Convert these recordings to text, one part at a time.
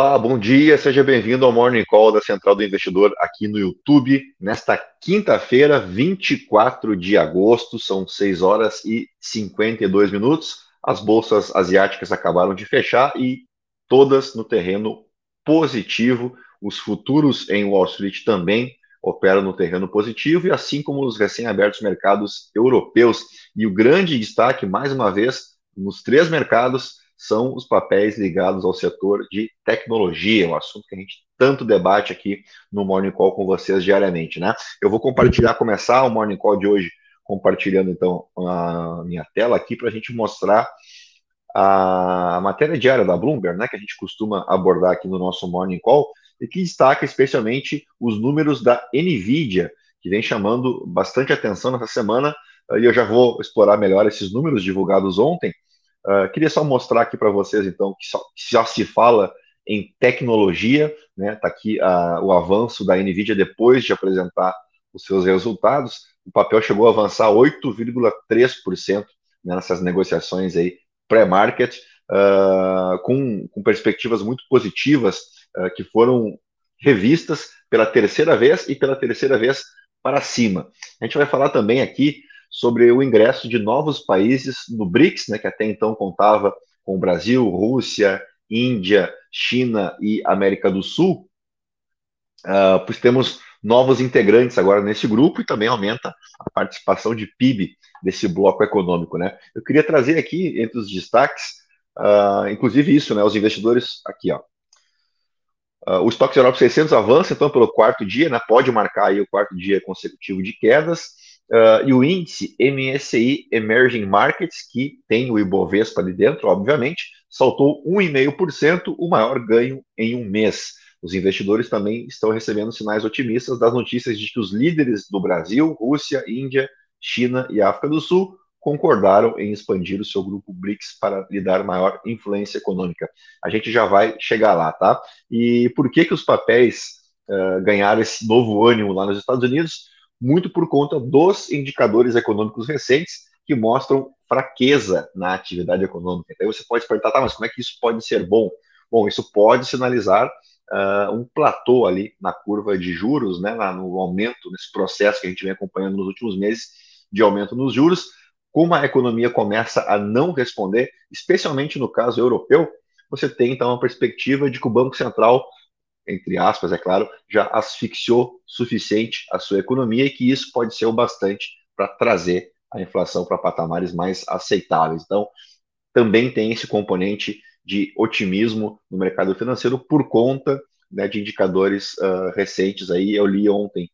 Olá, bom dia, seja bem-vindo ao Morning Call da Central do Investidor aqui no YouTube, nesta quinta-feira, 24 de agosto, são 6 horas e 52 minutos. As bolsas asiáticas acabaram de fechar e todas no terreno positivo. Os futuros em Wall Street também operam no terreno positivo, e assim como os recém-abertos mercados europeus. E o grande destaque, mais uma vez, nos três mercados são os papéis ligados ao setor de tecnologia, um assunto que a gente tanto debate aqui no Morning Call com vocês diariamente, né? Eu vou compartilhar, começar o Morning Call de hoje compartilhando então a minha tela aqui para a gente mostrar a matéria diária da Bloomberg, né, que a gente costuma abordar aqui no nosso Morning Call, e que destaca especialmente os números da Nvidia, que vem chamando bastante atenção nessa semana, e eu já vou explorar melhor esses números divulgados ontem, Uh, queria só mostrar aqui para vocês, então, que só, que só, se fala em tecnologia, né? Está aqui uh, o avanço da NVIDIA depois de apresentar os seus resultados. O papel chegou a avançar 8,3% né, nessas negociações aí pré-market, uh, com, com, perspectivas muito positivas que foram revistas pela terceira vez e pela terceira vez para cima. A gente vai falar também aqui sobre o ingresso de novos países no BRICS, né, que até então contava com Brasil, Rússia, Índia, China e América do Sul, uh, pois temos novos integrantes agora nesse grupo e também aumenta a participação de PIB desse bloco econômico, né? Eu queria trazer aqui entre os destaques, uh, inclusive isso, né? Os investidores aqui, ó. Uh, o estoque Europa 600 avança então pelo quarto dia, né? Pode marcar aí o quarto dia consecutivo de quedas. Uh, e o índice MSCI Emerging Markets, que tem o Ibovespa ali dentro, obviamente, saltou 1,5%, o maior ganho em um mês. Os investidores também estão recebendo sinais otimistas das notícias de que os líderes do Brasil, Rússia, Índia, China e África do Sul concordaram em expandir o seu grupo BRICS para lhe dar maior influência econômica. A gente já vai chegar lá, tá? E por que que os papéis uh, ganharam esse novo ânimo lá nos Estados Unidos? Muito por conta dos indicadores econômicos recentes que mostram fraqueza na atividade econômica. Então você pode perguntar, tá, mas como é que isso pode ser bom? Bom, isso pode sinalizar uh, um platô ali na curva de juros, né, no aumento, nesse processo que a gente vem acompanhando nos últimos meses de aumento nos juros. Como a economia começa a não responder, especialmente no caso europeu, você tem então uma perspectiva de que o Banco Central entre aspas, é claro, já asfixiou suficiente a sua economia e que isso pode ser o bastante para trazer a inflação para patamares mais aceitáveis. Então, também tem esse componente de otimismo no mercado financeiro por conta né, de indicadores uh, recentes aí. Eu li ontem,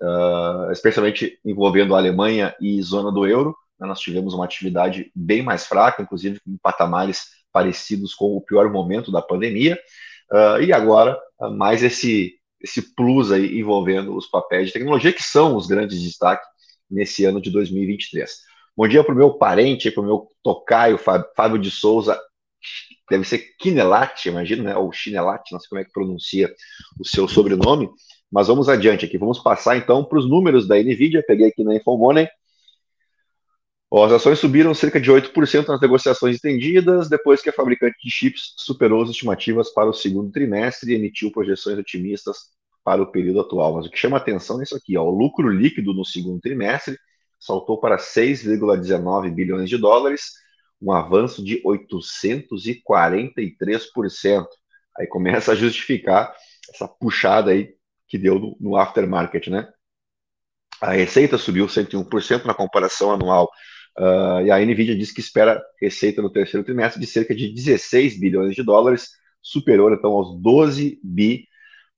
uh, especialmente envolvendo a Alemanha e zona do euro, né, nós tivemos uma atividade bem mais fraca, inclusive com patamares parecidos com o pior momento da pandemia. Uh, e agora, uh, mais esse, esse plus aí envolvendo os papéis de tecnologia, que são os grandes destaques nesse ano de 2023. Bom dia para o meu parente, para o meu tocaio, Fábio de Souza, deve ser Quinelati, imagino, né? Ou Chinelati, não sei como é que pronuncia o seu sobrenome, mas vamos adiante aqui. Vamos passar então para os números da NVIDIA. Peguei aqui na Infomoney as ações subiram cerca de 8% nas negociações estendidas, depois que a fabricante de chips superou as estimativas para o segundo trimestre e emitiu projeções otimistas para o período atual. Mas o que chama atenção é isso aqui: ó, o lucro líquido no segundo trimestre saltou para 6,19 bilhões de dólares, um avanço de 843%. Aí começa a justificar essa puxada aí que deu no, no aftermarket, né? A receita subiu 101% na comparação anual Uh, e a Nvidia diz que espera receita no terceiro trimestre de cerca de 16 bilhões de dólares, superior então aos 12 bi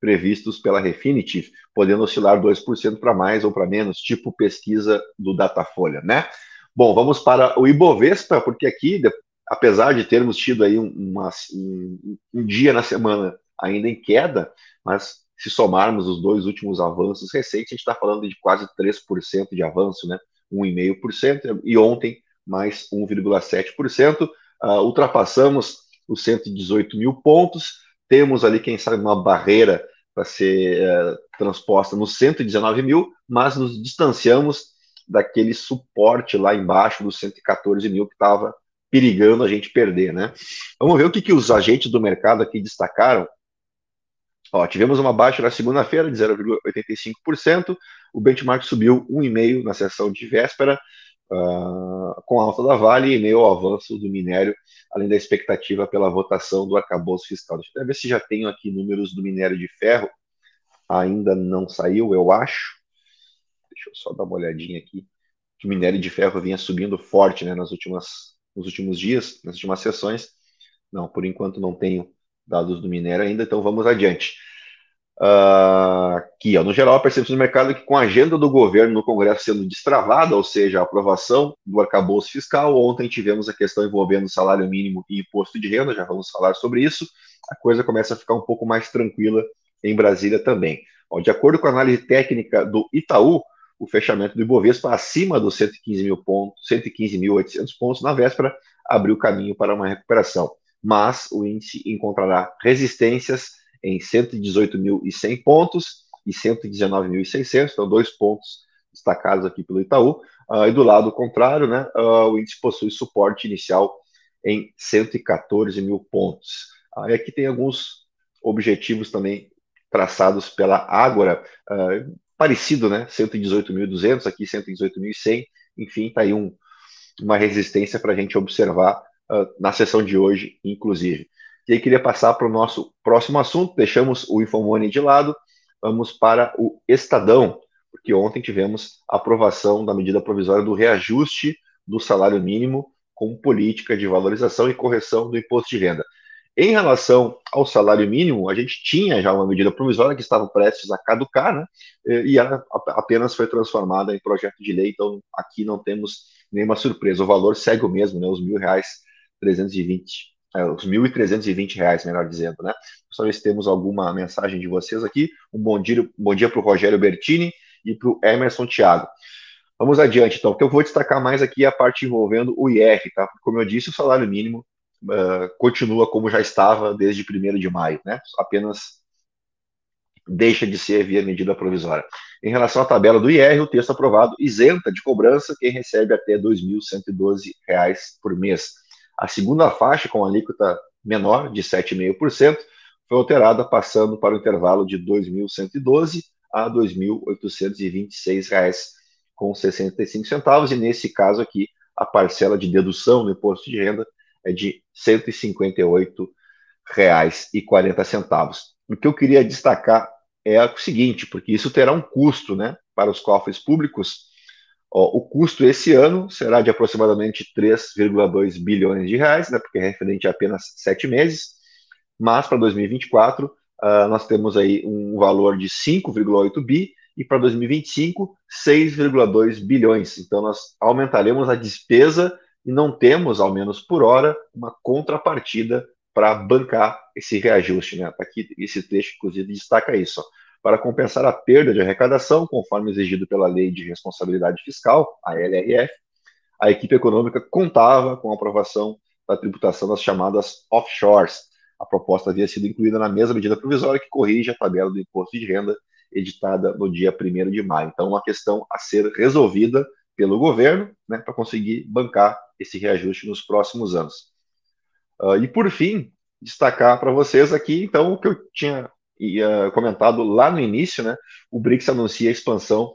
previstos pela Refinitiv, podendo oscilar 2% para mais ou para menos, tipo pesquisa do Datafolha, né? Bom, vamos para o Ibovespa, porque aqui, apesar de termos tido aí uma, um, um dia na semana ainda em queda, mas se somarmos os dois últimos avanços recentes, a gente está falando de quase 3% de avanço, né? 1,5%, e ontem mais 1,7%. Uh, ah, ultrapassamos os 118 mil pontos, temos ali, quem sabe, uma barreira para ser uh, transposta nos 119 mil, mas nos distanciamos daquele suporte lá embaixo dos 114 mil que estava perigando a gente perder, né? Vamos ver o que, que os agentes do mercado aqui destacaram. Ó, tivemos uma baixa na segunda-feira de 0,85%, o benchmark subiu 1,5% na sessão de véspera, uh, com a alta da Vale e meio ao avanço do minério, além da expectativa pela votação do arcabouço fiscal. Deixa eu ver se já tenho aqui números do minério de ferro, ainda não saiu, eu acho. Deixa eu só dar uma olhadinha aqui. Que o minério de ferro vinha subindo forte né, nas últimas, nos últimos dias, nas últimas sessões. Não, por enquanto não tenho dados do minério ainda, então vamos adiante. Uh, aqui, ó, no geral, a percepção do mercado é que com a agenda do governo no Congresso sendo destravada, ou seja, a aprovação do arcabouço fiscal, ontem tivemos a questão envolvendo salário mínimo e imposto de renda, já vamos falar sobre isso, a coisa começa a ficar um pouco mais tranquila em Brasília também. Ó, de acordo com a análise técnica do Itaú, o fechamento do Ibovespa acima dos 115 mil pontos, 115.800 pontos na véspera, abriu caminho para uma recuperação. Mas o índice encontrará resistências em 118.100 pontos e 119.600, então dois pontos destacados aqui pelo Itaú. Uh, e do lado contrário, né, uh, o índice possui suporte inicial em 114 mil pontos. Uh, e aqui tem alguns objetivos também traçados pela Ágora, parecido, né? 118.200, aqui 118.100, enfim, está aí um, uma resistência para a gente observar uh, na sessão de hoje, inclusive. E aí queria passar para o nosso próximo assunto, deixamos o Infomoney de lado, vamos para o Estadão, porque ontem tivemos a aprovação da medida provisória do reajuste do salário mínimo com política de valorização e correção do imposto de renda. Em relação ao salário mínimo, a gente tinha já uma medida provisória que estava prestes a caducar, né? E ela apenas foi transformada em projeto de lei, então aqui não temos nenhuma surpresa. O valor segue o mesmo, né? Os mil reais 320, é, os mil e trezentos e vinte reais, melhor dizendo, né? Só ver se temos alguma mensagem de vocês aqui. Um bom dia, bom dia para o Rogério Bertini e para o Emerson Thiago. Vamos adiante, então, porque eu vou destacar mais aqui a parte envolvendo o IR, tá? Como eu disse, o salário mínimo uh, continua como já estava desde 1 de maio, né? Apenas deixa de ser via medida provisória. Em relação à tabela do IR, o texto aprovado isenta de cobrança quem recebe até R$ 2.112 por mês. A segunda faixa, com alíquota menor, de 7,5%, foi alterada, passando para o intervalo de R$ 2.112 a R$ 2.826,65, e nesse caso aqui, a parcela de dedução no imposto de renda é de R$ 158,40. O que eu queria destacar é o seguinte, porque isso terá um custo né, para os cofres públicos. O custo esse ano será de aproximadamente 3,2 bilhões de reais, né, porque é referente a apenas sete meses, mas para 2024 uh, nós temos aí um valor de 5,8 bi e para 2025 6,2 bilhões. Então nós aumentaremos a despesa e não temos, ao menos por hora, uma contrapartida para bancar esse reajuste. Né? Tá aqui esse trecho, inclusive, destaca isso. Ó. Para compensar a perda de arrecadação, conforme exigido pela Lei de Responsabilidade Fiscal, a LRF, a equipe econômica contava com a aprovação da tributação das chamadas offshores. A proposta havia sido incluída na mesma medida provisória que corrige a tabela do imposto de renda editada no dia 1 de maio. Então, uma questão a ser resolvida pelo governo né, para conseguir bancar esse reajuste nos próximos anos. Uh, e por fim, destacar para vocês aqui, então, o que eu tinha comentado lá no início, né? O BRICS anuncia a expansão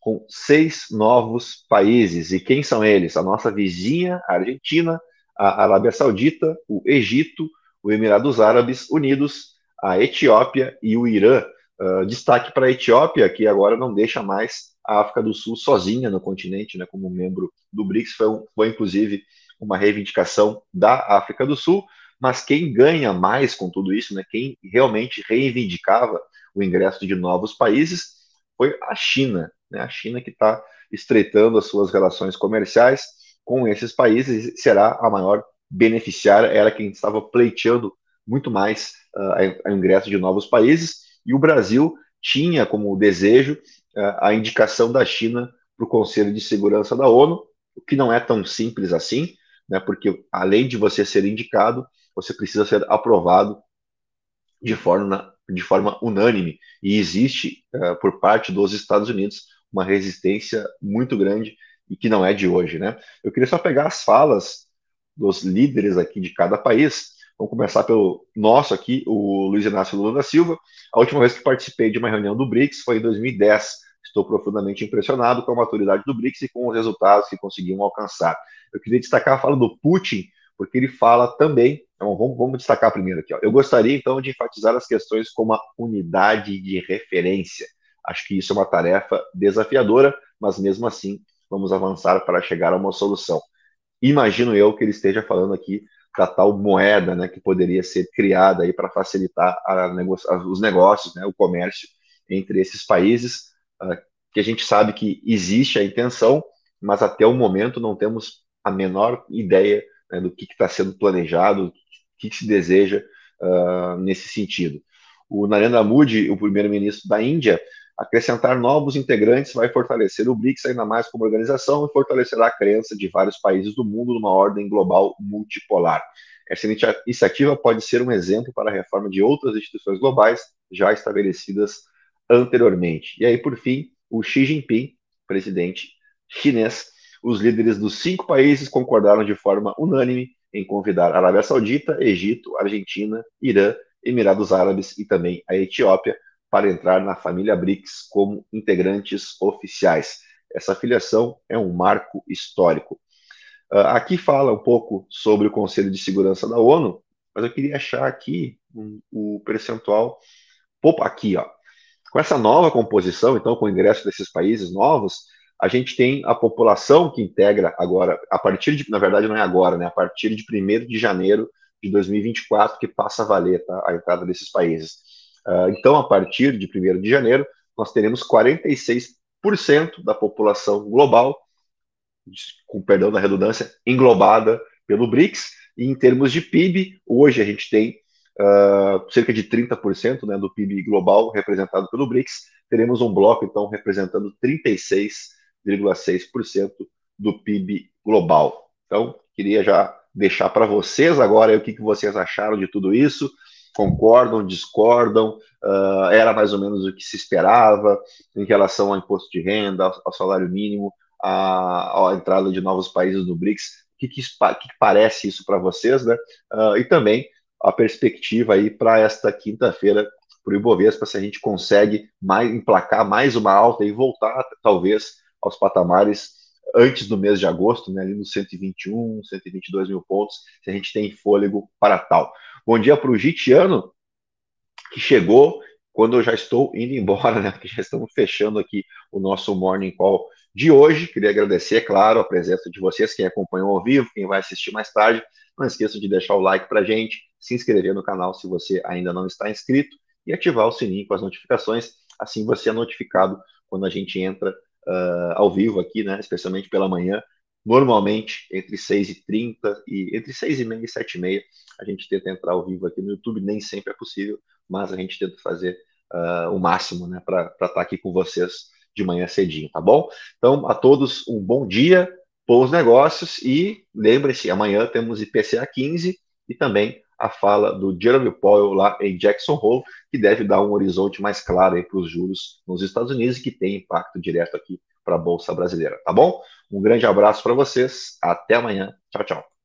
com seis novos países. E quem são eles? A nossa vizinha, a Argentina, a Arábia Saudita, o Egito, o Emirados Árabes Unidos, a Etiópia e o Irã. Uh, destaque para a Etiópia, que agora não deixa mais a África do Sul sozinha no continente, né, como membro do BRICS, foi, um, foi inclusive uma reivindicação da África do Sul, mas quem ganha mais com tudo isso, né, quem realmente reivindicava o ingresso de novos países, foi a China, né, a China que está estreitando as suas relações comerciais com esses países será a maior beneficiária, era quem estava pleiteando muito mais uh, o ingresso de novos países, e o Brasil tinha como desejo a indicação da China para o Conselho de Segurança da ONU, o que não é tão simples assim, né, porque além de você ser indicado, você precisa ser aprovado de forma, de forma unânime. E existe, uh, por parte dos Estados Unidos, uma resistência muito grande e que não é de hoje. Né? Eu queria só pegar as falas dos líderes aqui de cada país. Vamos começar pelo nosso aqui, o Luiz Inácio Lula da Silva. A última vez que participei de uma reunião do BRICS foi em 2010. Estou profundamente impressionado com a maturidade do BRICS e com os resultados que conseguimos alcançar. Eu queria destacar a fala do Putin, porque ele fala também. Então, vamos, vamos destacar primeiro aqui. Ó. Eu gostaria, então, de enfatizar as questões como a unidade de referência. Acho que isso é uma tarefa desafiadora, mas mesmo assim vamos avançar para chegar a uma solução. Imagino eu que ele esteja falando aqui da tal moeda, né, que poderia ser criada aí para facilitar nego os negócios, né, o comércio entre esses países, uh, que a gente sabe que existe a intenção, mas até o momento não temos a menor ideia né, do que está sendo planejado, o que, que se deseja uh, nesse sentido. O Narendra Modi, o primeiro-ministro da Índia, Acrescentar novos integrantes vai fortalecer o BRICS ainda mais como organização e fortalecerá a crença de vários países do mundo numa ordem global multipolar. Essa iniciativa pode ser um exemplo para a reforma de outras instituições globais já estabelecidas anteriormente. E aí, por fim, o Xi Jinping, presidente chinês, os líderes dos cinco países concordaram de forma unânime em convidar Arábia Saudita, Egito, Argentina, Irã, Emirados Árabes e também a Etiópia para entrar na família BRICS como integrantes oficiais. Essa filiação é um marco histórico. Uh, aqui fala um pouco sobre o Conselho de Segurança da ONU, mas eu queria achar aqui o percentual. Opa, aqui, ó. Com essa nova composição, então, com o ingresso desses países novos, a gente tem a população que integra agora, a partir de, na verdade, não é agora, né? A partir de 1 de janeiro de 2024, que passa a valer tá, a entrada desses países. Uh, então, a partir de 1 de janeiro, nós teremos 46% da população global, com perdão da redundância, englobada pelo BRICS. E em termos de PIB, hoje a gente tem uh, cerca de 30% né, do PIB global representado pelo BRICS. Teremos um bloco, então, representando 36,6% do PIB global. Então, queria já deixar para vocês agora o que, que vocês acharam de tudo isso concordam, discordam, uh, era mais ou menos o que se esperava em relação ao imposto de renda, ao, ao salário mínimo, à, à, entrada de novos países no BRICS. O que, que, que parece isso para vocês, né? Uh, e também a perspectiva aí para esta quinta-feira para o Ibovespa, se a gente consegue mais, emplacar mais uma alta e voltar, talvez, aos patamares antes do mês de agosto, né, ali nos 121, 122 mil pontos, se a gente tem fôlego para tal. Bom dia para o Gitiano, que chegou quando eu já estou indo embora, né? Porque já estamos fechando aqui o nosso Morning Call de hoje. Queria agradecer, é claro, a presença de vocês, quem acompanhou ao vivo, quem vai assistir mais tarde. Não esqueça de deixar o like para gente, se inscrever no canal se você ainda não está inscrito e ativar o sininho com as notificações. Assim você é notificado quando a gente entra uh, ao vivo aqui, né? Especialmente pela manhã, Normalmente, entre 6 e 30 entre 6 e meia e 7 e meia, a gente tenta entrar ao vivo aqui no YouTube, nem sempre é possível, mas a gente tenta fazer uh, o máximo né, para estar tá aqui com vocês de manhã cedinho, tá bom? Então, a todos um bom dia, bons negócios e lembre-se, amanhã temos IPCA 15 e também a fala do Jeremy Powell lá em Jackson Hole, que deve dar um horizonte mais claro para os juros nos Estados Unidos e que tem impacto direto aqui para a Bolsa Brasileira, tá bom? Um grande abraço para vocês, até amanhã, tchau, tchau.